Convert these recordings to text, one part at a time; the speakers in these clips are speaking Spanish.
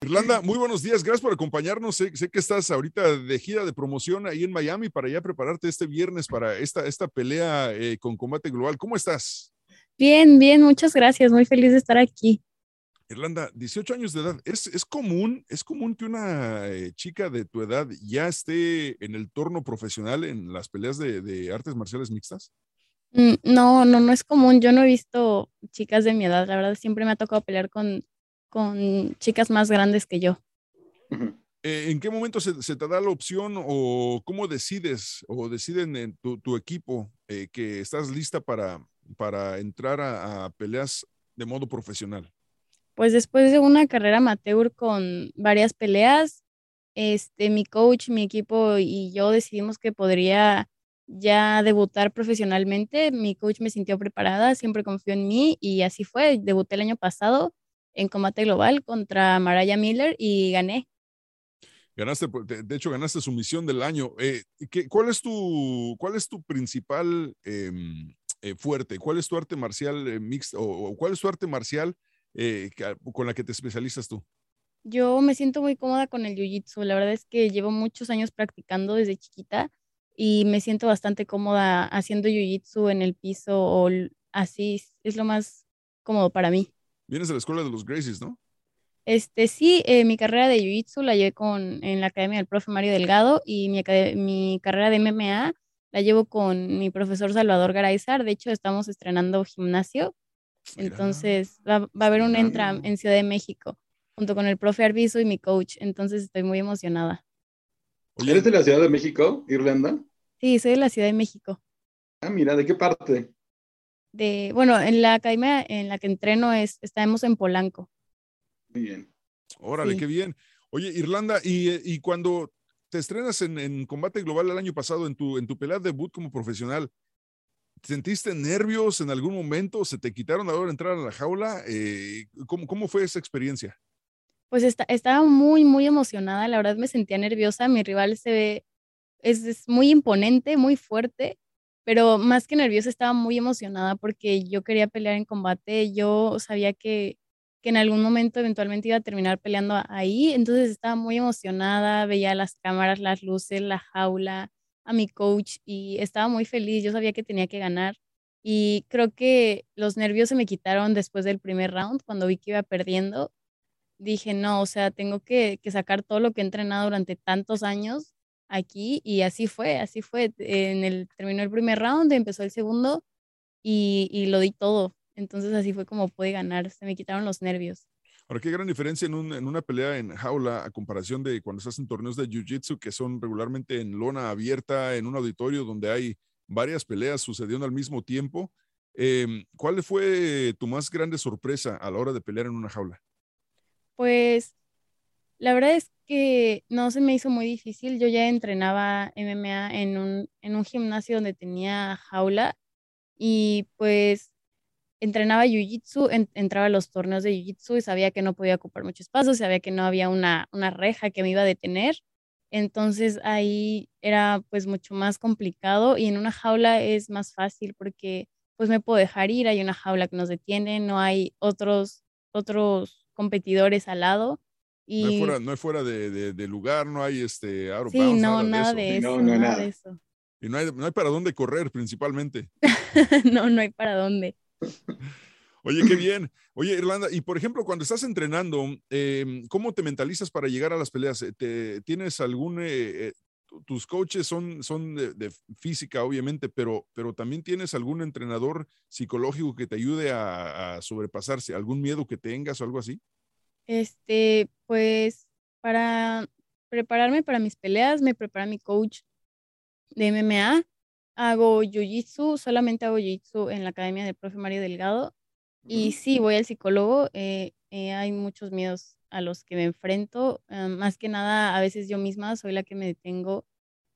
Irlanda, muy buenos días. Gracias por acompañarnos. Sé, que estás ahorita de gira de promoción ahí en Miami para ya prepararte este viernes para esta, esta pelea eh, con Combate Global. ¿Cómo estás? Bien, bien, muchas gracias. Muy feliz de estar aquí. Irlanda, 18 años de edad. ¿Es, es común, es común que una eh, chica de tu edad ya esté en el torno profesional en las peleas de, de artes marciales mixtas? Mm, no, no, no es común. Yo no he visto chicas de mi edad. La verdad, siempre me ha tocado pelear con con chicas más grandes que yo. Eh, ¿En qué momento se, te da la opción o cómo decides o deciden en tu, equipo eh, que estás lista para, para entrar a, peleas de modo profesional? Pues después de una carrera amateur con varias peleas, este, mi coach, mi equipo y yo decidimos que podría ya debutar profesionalmente. Mi coach me sintió preparada, siempre confió en mí y así fue. Debuté el año pasado en combate global contra Maraya Miller y gané. Ganaste, pues, de hecho, ganaste su misión del año. Eh, cuál, es tu, ¿Cuál es tu principal em, eh, fuerte? ¿Cuál es tu arte marcial eh, mixto? O, cuál es tu arte marcial con la que te especializas tú? Yo me siento muy cómoda con el jiu-jitsu. La verdad es que llevo muchos años practicando desde chiquita y me siento bastante cómoda haciendo jiu-jitsu en el piso o así. Es lo más cómodo para mí. Vienes de la escuela de los Gracies, ¿no? Este, sí, eh, mi carrera de Jiu-Jitsu la llevé con, en la academia del profe Mario Delgado y mi, mi carrera de MMA la llevo con mi profesor Salvador Garaizar. De hecho, estamos estrenando gimnasio. Entonces, va, a haber un Entram en Ciudad de México junto con el profe Arbizu y mi coach. Entonces, estoy muy emocionada. ¿Eres de la Ciudad de México, Irlanda? Sí, soy de la Ciudad de México. Ah, mira, ¿de qué parte? De, bueno, en la academia en la que entreno es, estamos en Polanco. Bien. Órale, qué bien. Oye, Irlanda, y, y cuando te estrenas en, en, Combate Global el año pasado, en tu, en tu pelea debut como profesional, ¿sentiste nervios en algún momento? ¿Se te quitaron a la hora de entrar a la jaula? Eh, ¿cómo, ¿Cómo fue esa experiencia? Pues está, estaba muy, muy emocionada. La verdad me sentía nerviosa. Mi rival se ve, es, es muy imponente, muy fuerte pero más que nerviosa estaba muy emocionada porque yo quería pelear en combate, yo sabía que, que en algún momento eventualmente iba a terminar peleando ahí, entonces estaba muy emocionada, veía las cámaras, las luces, la jaula, a mi coach y estaba muy feliz, yo sabía que tenía que ganar y creo que los nervios se me quitaron después del primer round, cuando vi que iba perdiendo, dije, no, o sea, tengo que, que sacar todo lo que he entrenado durante tantos años aquí y así fue, así fue. En el, terminó el primer round, empezó el segundo y, y lo di todo. Entonces así fue como pude ganar, se me quitaron los nervios. Ahora, qué gran diferencia en, en, una pelea en jaula a comparación de cuando estás en torneos de Jiu-Jitsu que son regularmente en lona abierta, en un auditorio donde hay varias peleas sucediendo al mismo tiempo. Em, ¿Cuál fue tu más grande sorpresa a la hora de pelear en una jaula? Pues la verdad es que no se me hizo muy difícil. Yo ya entrenaba MMA en un, en un gimnasio donde tenía jaula y pues entrenaba jiu-jitsu, entraba a los torneos de jiu-jitsu y sabía que no podía ocupar mucho espacio, sabía que no había una, una reja que me iba a detener. Entonces ahí era pues mucho más complicado y en una jaula es más fácil porque pues me puedo dejar ir, hay una jaula que nos detiene, no hay otros, otros competidores al lado no, es fuera, no es fuera de, de, lugar, no hay este sí, no, nada, de eso. no, nada, de eso. Y no hay, no hay para dónde correr principalmente. no, no hay para dónde. Oye, qué bien. Oye, Irlanda, y por ejemplo, cuando estás entrenando, em, ¿cómo te mentalizas para llegar a las peleas? ¿Te, ¿Tienes algún, eh, eh, tus coaches son, son de, física, obviamente, pero, pero también tienes algún entrenador psicológico que te ayude a, a sobrepasarse, algún miedo que tengas o algo así? Este, pues para prepararme para mis peleas, me prepara mi coach de MMA. Hago jiu-jitsu, solamente hago jiu-jitsu en la academia del profe Mario Delgado. Y sí, voy al psicólogo. Eh, eh, hay muchos miedos a los que me enfrento. Ah, más que nada, a veces yo misma soy la que me detengo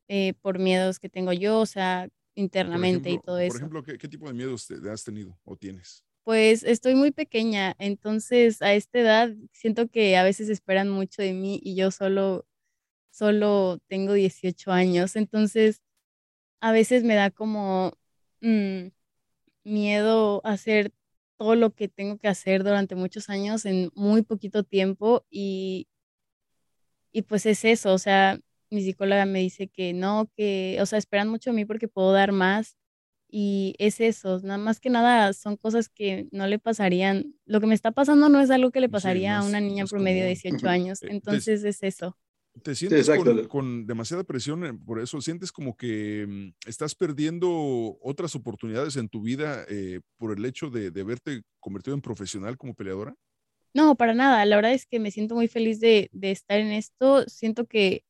eh, por miedos que tengo yo, o sea, internamente y todo eso. Por ejemplo, ¿qué, tipo de miedos te has tenido o tienes? Pues estoy muy pequeña, entonces a esta edad siento que a veces esperan mucho de mí y yo solo, solo tengo 18 años, entonces a veces me da como mm, miedo hacer todo lo que tengo que hacer durante muchos años en muy poquito tiempo y, y pues es eso, o sea, mi psicóloga me dice que no, que, o sea, esperan mucho de mí porque puedo dar más y es eso, nada más que nada son cosas que no le pasarían, lo que me está pasando no es algo que le pasaría a una niña promedio de 18 años, eh, entonces es eso. ¿Te sientes con, demasiada presión eh, por eso? ¿Sientes como que mm, estás perdiendo otras oportunidades en tu vida eh, por el hecho de, de haberte convertido en profesional como peleadora? No, para nada. La verdad es que me siento muy feliz de, de estar en esto. Siento que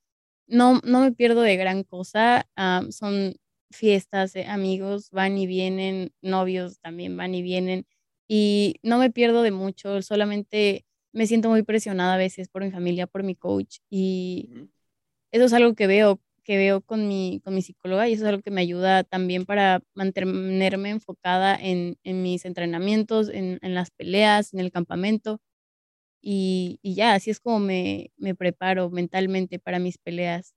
no, no me pierdo de gran cosa. son fiestas, eh, amigos van y vienen, novios también van y vienen. Y no me pierdo de mucho, solamente me siento muy presionada a veces por mi familia, por mi coach. Y eso es algo que veo, que veo con mi, con mi psicóloga y eso es algo que me ayuda también para mantenerme enfocada en, en mis entrenamientos, en, en, las peleas, en el campamento. Y, y ya, así es como me, me preparo mentalmente para mis peleas.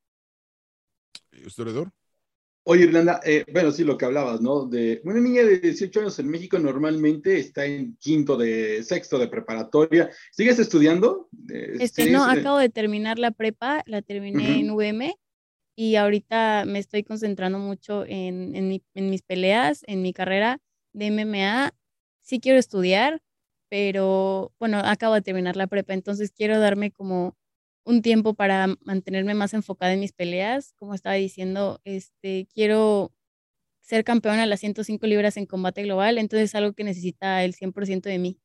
¿Historiador? Oye, Irlanda, eh, bueno, sí, lo que hablabas, ¿no? De una niña de 18 años en México normalmente está en quinto de sexto de preparatoria. ¿Sigues estudiando? Este, no, acabo de terminar la prepa, la terminé en UM y ahorita me estoy concentrando mucho en, en, en mis peleas, en mi carrera de MMA. Sí quiero estudiar, pero bueno, acabo de terminar la prepa, entonces quiero darme como un tiempo para mantenerme más enfocada en mis peleas. Como estaba diciendo, este, quiero ser campeona a las 105 libras en combate global, entonces es algo que necesita el 100% de mí.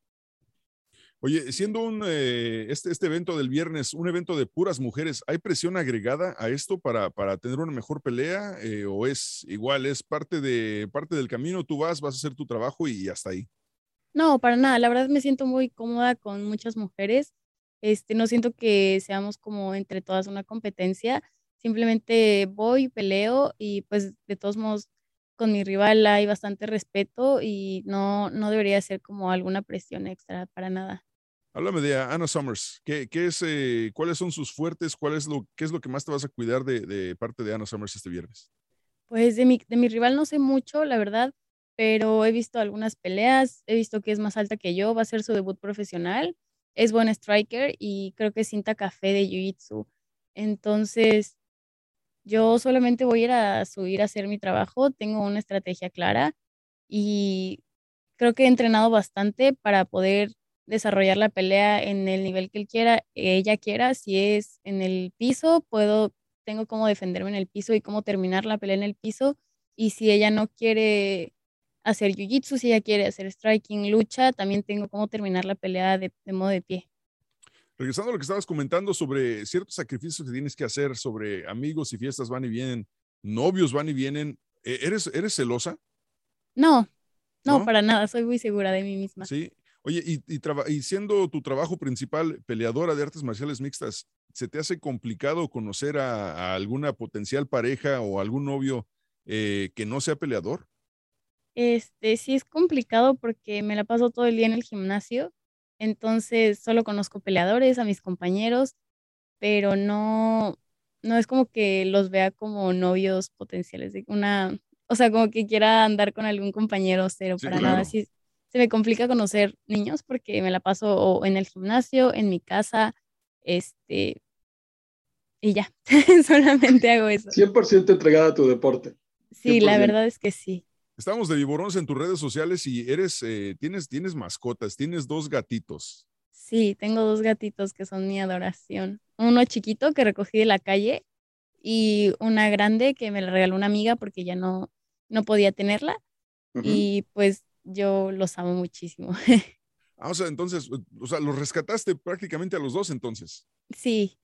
Oye, siendo un, eh, este, este evento del viernes un evento de puras mujeres, ¿hay presión agregada a esto para, para tener una mejor pelea eh, o es igual, es parte, de, parte del camino, tú vas, vas a hacer tu trabajo y hasta ahí? No, para nada, la verdad me siento muy cómoda con muchas mujeres este, no siento que seamos como entre todas una competencia, simplemente voy, peleo y pues de todos modos con mi rival hay bastante respeto y no, no debería ser como alguna presión extra para nada. Háblame de Anna Summers. ¿Qué, qué es, eh, ¿Cuáles son sus fuertes? ¿Cuál es lo, ¿Qué es lo que más te vas a cuidar de, de parte de Anna Summers este viernes? Pues de mi, de mi rival no sé mucho, la verdad, pero he visto algunas peleas, he visto que es más alta que yo, va a ser su debut profesional es buen striker y creo que es cinta café de Jiu-Jitsu. Entonces, yo solamente voy a ir a subir a hacer mi trabajo, tengo una estrategia clara y creo que he entrenado bastante para poder desarrollar la pelea en el nivel que quiera, ella quiera. Si es en el piso, puedo, tengo cómo defenderme en el piso y cómo terminar la pelea en el piso. Y si ella no quiere hacer jiu-jitsu, si ella quiere hacer striking, lucha, también tengo cómo terminar la pelea de, modo de pie. Regresando a lo que estabas comentando sobre ciertos sacrificios que tienes que hacer, sobre amigos y fiestas van y vienen, novios van y vienen, ¿e-, ¿eres, eres celosa? No, no, para nada, soy muy segura de mí misma. Sí, oye, y, y, siendo tu trabajo principal peleadora de artes marciales mixtas, ¿se te hace complicado conocer a, alguna potencial pareja o algún novio eh, que no sea peleador? Este, sí es complicado porque me la paso todo el día en el gimnasio, entonces solo conozco peleadores, a mis compañeros, pero no, no es como que los vea como novios potenciales, de una, o sea, como que quiera andar con algún compañero cero, para nada. Sí, se me complica conocer niños porque me la paso en el gimnasio, en mi casa, este, y ya, solamente hago eso. 100% entregada a tu deporte. Sí, la verdad es que sí. Estamos de Viborones en tus redes sociales y eres, eh, tienes, tienes mascotas, tienes dos gatitos. Sí, tengo dos gatitos que son mi adoración. Uno chiquito que recogí de la calle y una grande que me la regaló una amiga porque ya no, no podía tenerla. Y pues yo los amo muchísimo. ah, o sea, entonces, o sea, los rescataste prácticamente a los dos entonces. Sí.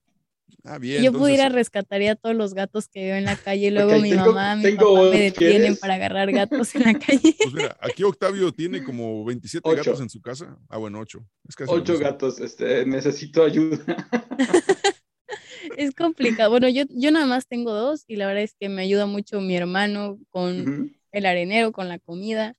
Ah, bien. yo entonces- pudiera rescataría a todos los gatos que veo en la calle y luego mi tengo- mamá, mi tengo- papá me detienen para agarrar gatos en la calle. Pues mira, aquí Octavio tiene como 27 Ocho. gatos en su casa. Ah, bueno, 8. Es casi lo Ocho mismo. gatos, este, necesito ayuda. Es complicado. Bueno, yo, yo nada más tengo dos y la verdad es que me ayuda mucho mi hermano con el arenero, con la comida.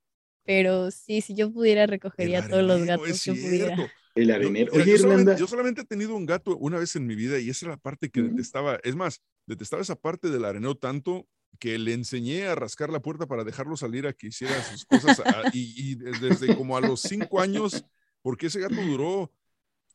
Pero sí, si yo pudiera, recogería a todos los gatos es que pudiera. El Yo- arenero. mira, Oye, yo, solamente, yo solamente he tenido un gato una vez en mi vida y esa es la parte que detestaba. Es más, detestaba esa parte del arenero tanto que le enseñé a rascar la puerta para dejarlo salir a que hiciera sus cosas a- y, y desde como a los cinco años, porque ese gato duró,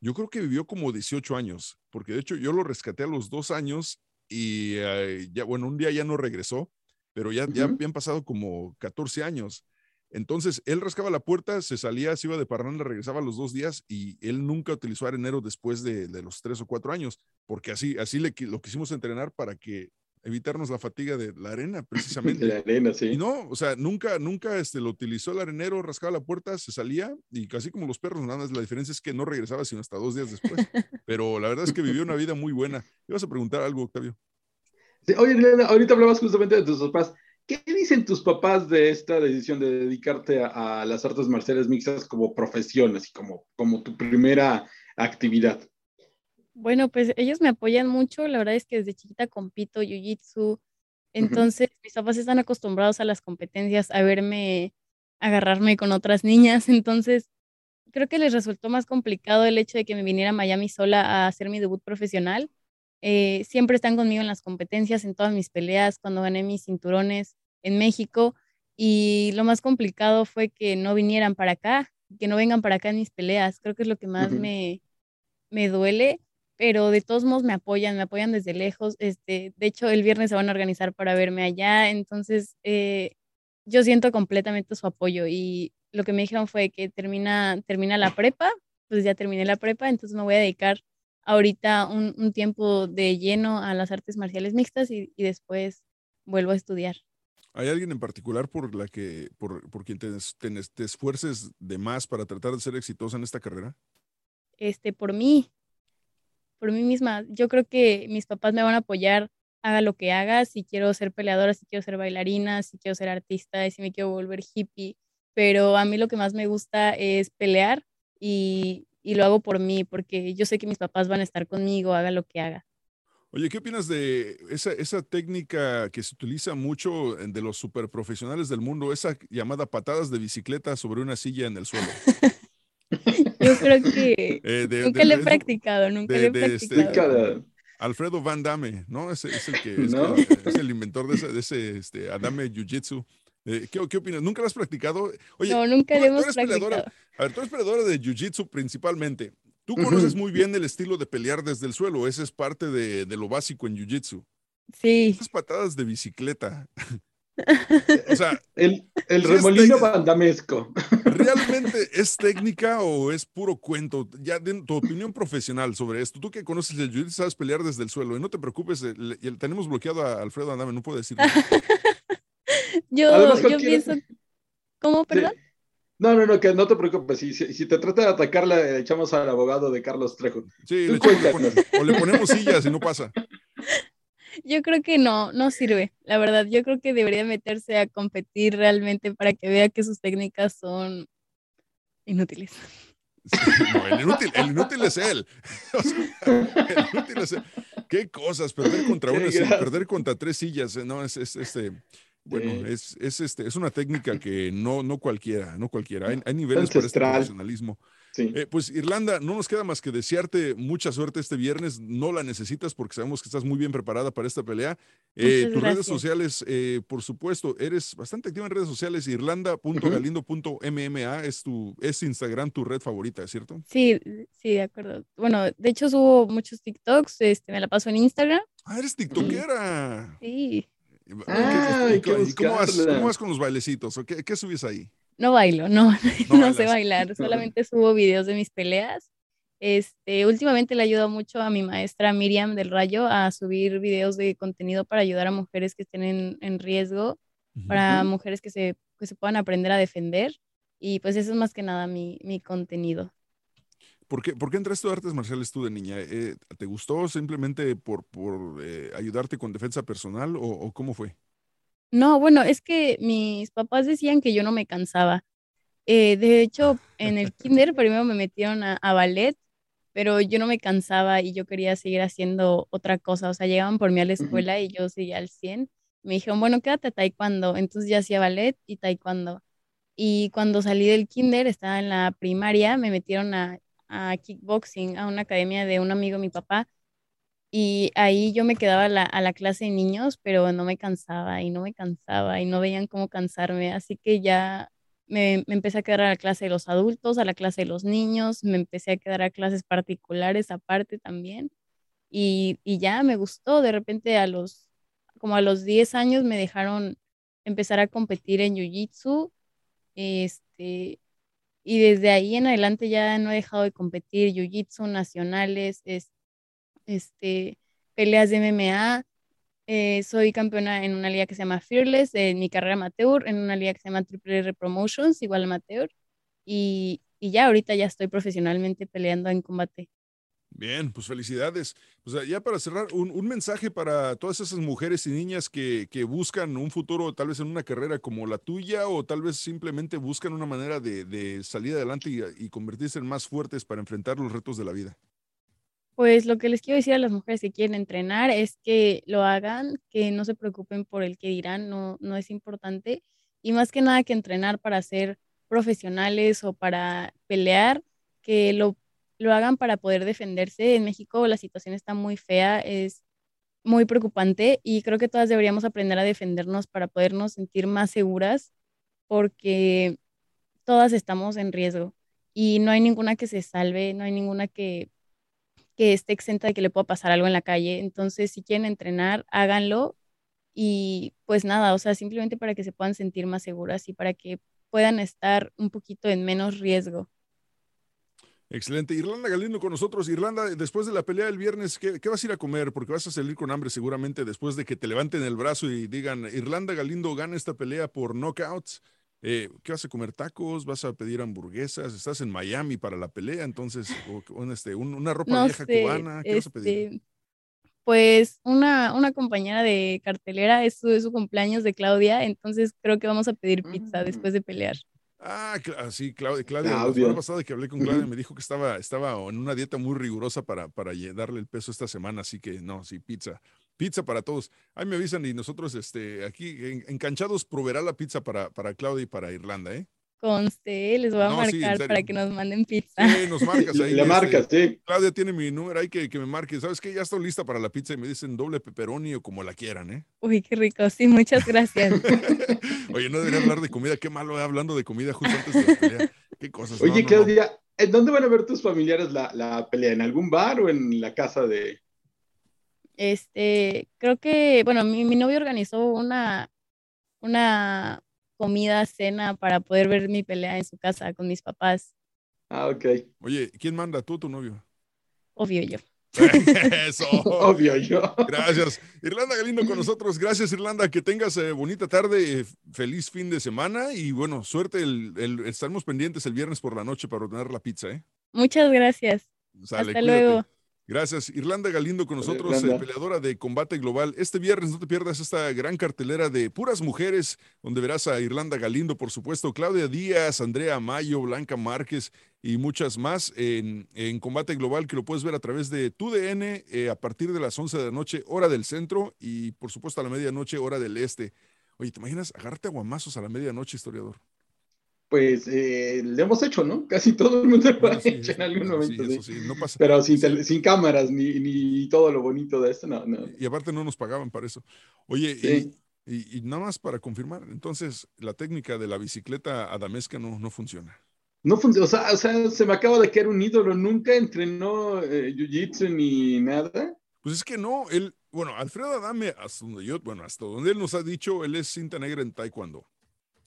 yo creo que vivió como 18 años, porque de hecho yo lo rescaté a los dos años y eh, ya, bueno, un día ya no regresó, pero ya, ya habían pasado como 14 años. Entonces, él rascaba la puerta, se salía, se iba de parranda, regresaba a los dos días y él nunca utilizó arenero después de, de los tres o cuatro años, porque así, así le, lo quisimos entrenar para que evitarnos la fatiga de la arena, De precisamente. la arena, Y sí. no, o sea, nunca, nunca este, lo utilizó el arenero, rascaba la puerta, se salía y casi como los perros, nada más la diferencia es que no regresaba sino hasta dos días después. Pero la verdad es que vivió una vida muy buena. ¿Ibas a preguntar algo, Octavio? Sí, Oye, Irlanda, ahorita hablabas justamente de tus papás. ¿Qué dicen tus papás de esta decisión de dedicarte a, a las artes marciales mixtas como profesión, así como, como tu primera actividad? Bueno, pues ellos me apoyan mucho. La verdad es que desde chiquita compito jiu-jitsu. Entonces, mis papás están acostumbrados a las competencias, a verme agarrarme con otras niñas. Entonces, creo que les resultó más complicado el hecho de que me viniera a Miami sola a hacer mi debut profesional. Eh, siempre están conmigo en las competencias, en todas mis peleas, cuando gané mis cinturones en México. Y lo más complicado fue que no vinieran para acá, que no vengan para acá en mis peleas. Creo que es lo que más me, me duele, pero de todos modos me apoyan, me apoyan desde lejos. Este, de hecho, el viernes se van a organizar para verme allá, entonces eh, yo siento completamente su apoyo y lo que me dijeron fue que termina, termina la prepa, pues ya terminé la prepa, entonces me voy a dedicar ahorita un, un tiempo de lleno a las artes marciales mixtas y, y después vuelvo a estudiar. ¿Hay alguien en particular por la que, por, por quien te, te te esfuerces de más para tratar de ser exitosa en esta carrera? este, por mí, por mí misma. Yo creo que mis papás me van a apoyar, haga lo que haga, si quiero ser peleadora, si quiero ser bailarina, si quiero ser artista, si me quiero volver hippie, pero a mí lo que más me gusta es pelear y, y lo hago por mí, porque yo sé que mis papás van a estar conmigo, haga lo que haga. Oye, ¿qué opinas de esa, esa técnica que se utiliza mucho de los superprofesionales del mundo, esa llamada patadas de bicicleta sobre una silla en el suelo? Yo creo que Eh, de- nunca lo he practicado, nunca lo he este- practicado. Alfredo Van Damme, ¿no? Es, es el que es, ¿No? que- es el inventor de ese, de ese este, Adame Jiu-Jitsu. Eh, ¿qué, qué opinas? ¿Nunca lo has practicado? Oye, No, nunca tú- lo tú hemos eres peleadora. practicado. A ver, tú eres peleadora de Jiu-Jitsu principalmente. Tú conoces muy bien el estilo de pelear desde el suelo. Ese es parte de, de lo básico en Jiu-Jitsu. Sí, Esas patadas de bicicleta. o sea, El, el remolino vandamesco. ¿realmente es técnica o es puro cuento? Ya de tu opinión profesional sobre esto. Tú que conoces el Jiu-Jitsu sabes pelear desde el suelo. Y no te preocupes, el- el- tenemos bloqueado a Alfredo Andame, no puedo decir. yo, Además, yo pienso, ¿cómo, perdón? Sí. No, no, no, que no te preocupes. Si, si, si te trata de atacar, le echamos al abogado de Carlos Trejo. Sí, le echamos- o le ponemos sillas y no pasa. Yo creo que no, no sirve, la verdad. Yo creo que debería meterse a competir realmente para que vea que sus técnicas son inútiles. Sí, no, el inútil, el inútil es él. O sea, el inútil es él. ¿Qué cosas? Perder contra una perder contra tres sillas. eh, No, es, es este. Bueno, es, es, este, es una técnica que no, no cualquiera, no cualquiera. Hay, hay niveles para este Ancestral. profesionalismo. Sí. Eh, pues Irlanda, no nos queda más que desearte mucha suerte este viernes. No la necesitas porque sabemos que estás muy bien preparada para esta pelea. Eh, tus redes sociales, eh, por supuesto, eres bastante activa en redes sociales. Irlanda.galindo.mma es tu es Instagram tu red favorita, ¿cierto? Sí, sí, de acuerdo. Bueno, de hecho subo muchos TikToks, este, me la paso en Instagram. Ah, eres tiktokera. Sí, ¿Y- Ah, cómo vas, cómo vas con los bailecitos? ¿O qué, qué subes ahí? no bailo, no, No no, sé bailar, solamente subo videos de mis peleas. Este, últimamente le ayudo mucho a mi maestra Miriam del Rayo a subir videos de contenido para ayudar a mujeres que estén en, en riesgo, para Ujú. mujeres que se, que se puedan aprender a defender. Y pues eso es más que nada mi, mi contenido. ¿Por qué, ¿por qué entraste a artes marciales tú de niña? Eh, ¿Te gustó simplemente por, por eh, ayudarte con defensa personal o, o cómo fue? No, bueno, es que mis papás decían que yo no me cansaba. Eh, de hecho, en el kinder primero me metieron a, a ballet, pero yo no me cansaba y yo quería seguir haciendo otra cosa. O sea, llegaban por mí a la escuela y yo seguía al 100. Me dijeron, bueno, quédate a taekwondo. Entonces ya hacía ballet y taekwondo. Y cuando salí del kinder, estaba en la primaria, me metieron a, a kickboxing, a una academia de un amigo de mi papá. Y ahí yo me quedaba a la, a la clase de niños, pero no me cansaba y no me cansaba y no veían cómo cansarme. Así que ya me, me empecé a quedar a la clase de los adultos, a la clase de los niños, me empecé a quedar a clases particulares aparte también. Y, y ya me gustó. De repente a los, como a los 10 años me dejaron empezar a competir en Jiu-Jitsu. Este, y desde ahí en adelante ya no he dejado de competir Jiu-Jitsu nacionales, es- este, peleas de MMA. eh, soy campeona en una liga que se llama Fearless, en mi carrera amateur, en una liga que se llama Triple R Promotions, igual amateur. Y, y ya ahorita ya estoy profesionalmente peleando en combate. Bien, pues felicidades. Sea, ya para cerrar, un, mensaje para todas esas mujeres y niñas que, buscan un futuro tal vez en una carrera como la tuya o tal vez simplemente buscan una manera de, salir adelante y, y convertirse en más fuertes para enfrentar los retos de la vida. Pues lo que les quiero decir a las mujeres que quieren entrenar es que lo hagan, que no se preocupen por el que dirán, no, no es importante. Y más que nada que entrenar para ser profesionales o para pelear, que lo, lo hagan para poder defenderse. En México la situación está muy fea, es muy preocupante y creo que todas deberíamos aprender a defendernos para podernos sentir más seguras porque todas estamos en riesgo y no hay ninguna que se salve, no hay ninguna que que esté exenta de que le pueda pasar algo en la calle. Entonces, si quieren entrenar, háganlo y pues nada, o sea, simplemente para que se puedan sentir más seguras y para que puedan estar un poquito en menos riesgo. Excelente. Irlanda Galindo con nosotros. Irlanda, después de la pelea del viernes, ¿qué, qué vas a ir a comer? Porque vas a salir con hambre seguramente después de que te levanten el brazo y digan, Irlanda Galindo gana esta pelea por knockouts. Eh, ¿Qué vas a comer? ¿Tacos? ¿Vas a pedir hamburguesas? ¿Estás en Miami para la pelea? Entonces, o- o, este, un- una ropa No vieja sé, cubana. ¿Qué vas a pedir? este, pues una, una compañera de cartelera es su, es su cumpleaños de Claudia, entonces creo que vamos a pedir pizza Mm. después de pelear. Ah, ah, sí, Claudia, Claudia, la semana pasada que hablé con Claudia me dijo que estaba, estaba en una dieta muy rigurosa para, para darle el peso esta semana, así que no, sí, pizza. Pizza para todos. Ahí me avisan y nosotros este, aquí en, Encanchados proveerá la pizza para, para Claudia y para Irlanda, ¿eh? Conste, les voy a No, sí, en marcar para que nos manden pizza. Sí, nos marcas ahí. La este, marca, sí. Claudia tiene mi número, hay que, que me marque. ¿Sabes qué? Ya estoy lista para la pizza y me dicen doble pepperoni o como la quieran, ¿eh? Uy, qué rico, sí, muchas gracias. Oye, no debería hablar de comida. Qué malo eh, hablando de comida justo antes de la pelea. Qué cosas. Oye, no, no. Claudia, ¿en dónde van a ver tus familiares la, la pelea? ¿En algún bar o en la casa de...? Este, creo que, bueno, mi, mi novio organizó una, una comida, cena para poder ver mi pelea en su casa con mis papás, Ah, ok. Oye, ¿quién manda? ¿Tú o tu novio? obvio yo. Eso. Obvio, yo. Gracias. Irlanda Galindo con nosotros. Gracias, Irlanda. Que tengas eh, bonita tarde, eh, feliz fin de semana y bueno, suerte. El, el- estaremos pendientes el viernes por la noche para ordenar la pizza, ¿eh? Muchas gracias. Sale, Hasta cuídate. luego. Gracias. Irlanda Galindo con nosotros, eh, Irlanda. peleadora de combate global. Este viernes no te pierdas esta gran cartelera de puras mujeres, donde verás a Irlanda Galindo, por supuesto, Claudia Díaz, Andrea Mayo, Blanca Márquez y muchas más en, en combate global que lo puedes ver a través de tu DN eh, a partir de las 11 de la noche, hora del centro y por supuesto a la medianoche, hora del este. Oye, ¿te imaginas agarrarte a guamazos a la medianoche, historiador? Pues eh, le hemos hecho, ¿no? Casi todo el mundo lo Bueno, ha sí, hecho en algún momento. sí, sí. eso no pasa. Pero sin, sin cámaras ni, ni todo lo bonito de esto, no, no. Y aparte no nos pagaban para eso. Oye, y, y- y nada más para confirmar, entonces la técnica de la bicicleta adamesca no, no funciona. No funciona, o sea, o sea, se me acaba de caer un ídolo, nunca entrenó eh, jiu-jitsu ni nada. Pues es que no, él, bueno, Alfredo Adame, hasta donde yo, bueno, hasta donde él nos ha dicho, él es cinta negra en taekwondo.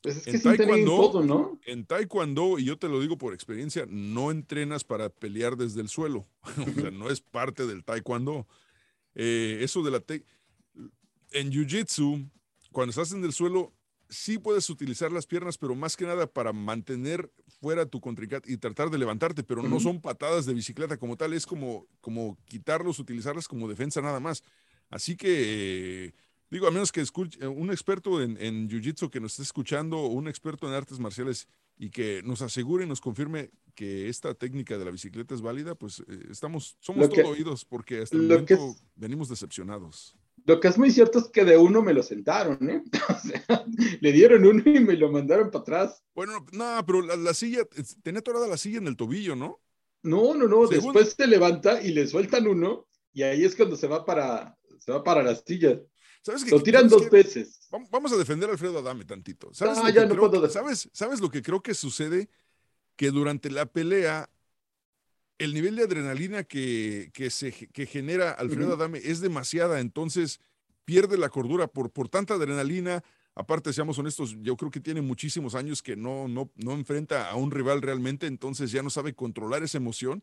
Pues es que En sí taekwondo- todo, ¿no? En taekwondo, y yo te lo digo por experiencia, no entrenas para pelear desde el suelo. o sea, no es parte del taekwondo. Eh, eso de la... te- en jiu-jitsu, cuando estás en el suelo, sí puedes utilizar las piernas, pero más que nada para mantener fuera tu contrincante y tratar de levantarte, pero no son patadas de bicicleta como tal, es como, como quitarlos, utilizarlas como defensa nada más. Así que, eh, digo, a menos que escuche eh, un experto en, en Jiu-Jitsu que nos esté escuchando, o un experto en artes marciales y que nos asegure y nos confirme que esta técnica de la bicicleta es válida, pues eh, estamos, somos todo oídos porque hasta el momento venimos decepcionados. Lo que es muy cierto es que de uno me lo sentaron, ¿eh? O sea, le dieron uno y me lo mandaron para atrás. Bueno, no, pero la, silla, tenía atorada la silla en el tobillo, ¿no? No, no, no. Después se levanta y le sueltan uno y ahí es cuando se va para, se va para la silla. ¿Sabes lo tiran dos veces. Vamos a defender a Alfredo Adame tantito. ¿Sabes, ah, ya no puedo ¿sabes, ¿Sabes lo que creo que sucede? Que durante la pelea el nivel de adrenalina que, se, que genera Alfredo Adame es demasiada, entonces pierde la cordura por, por tanta adrenalina. Aparte, seamos honestos, yo creo que tiene muchísimos años que no, no, no enfrenta a un rival realmente, entonces ya no sabe controlar esa emoción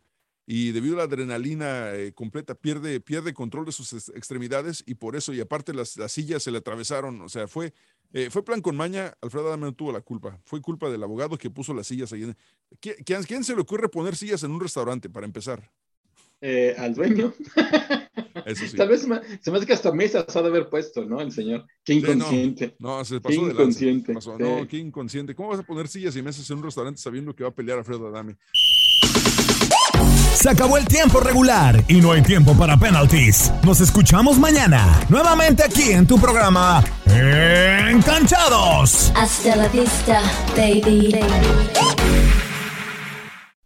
y debido a la adrenalina eh, completa pierde, pierde control de sus extremidades y por eso, y aparte las, las sillas se le atravesaron, o sea, fue, eh, fue plan con maña, Alfredo Adame no tuvo la culpa. Fue culpa del abogado que puso las sillas ahí. ¿Quién, quién se le ocurre poner sillas en un restaurante para empezar? Eh, al dueño. Eso sí. Tal vez se me, hace que hasta mesas ha de haber puesto, ¿no? El señor. Qué inconsciente. no, se pasó qué inconsciente. No, qué inconsciente. ¿Cómo vas a poner sillas y mesas en un restaurante sabiendo que va a pelear Alfredo Adame? Se acabó el tiempo regular y no hay tiempo para penalties. Nos escuchamos mañana, nuevamente aquí en tu programa Encanchados. Hasta la vista, baby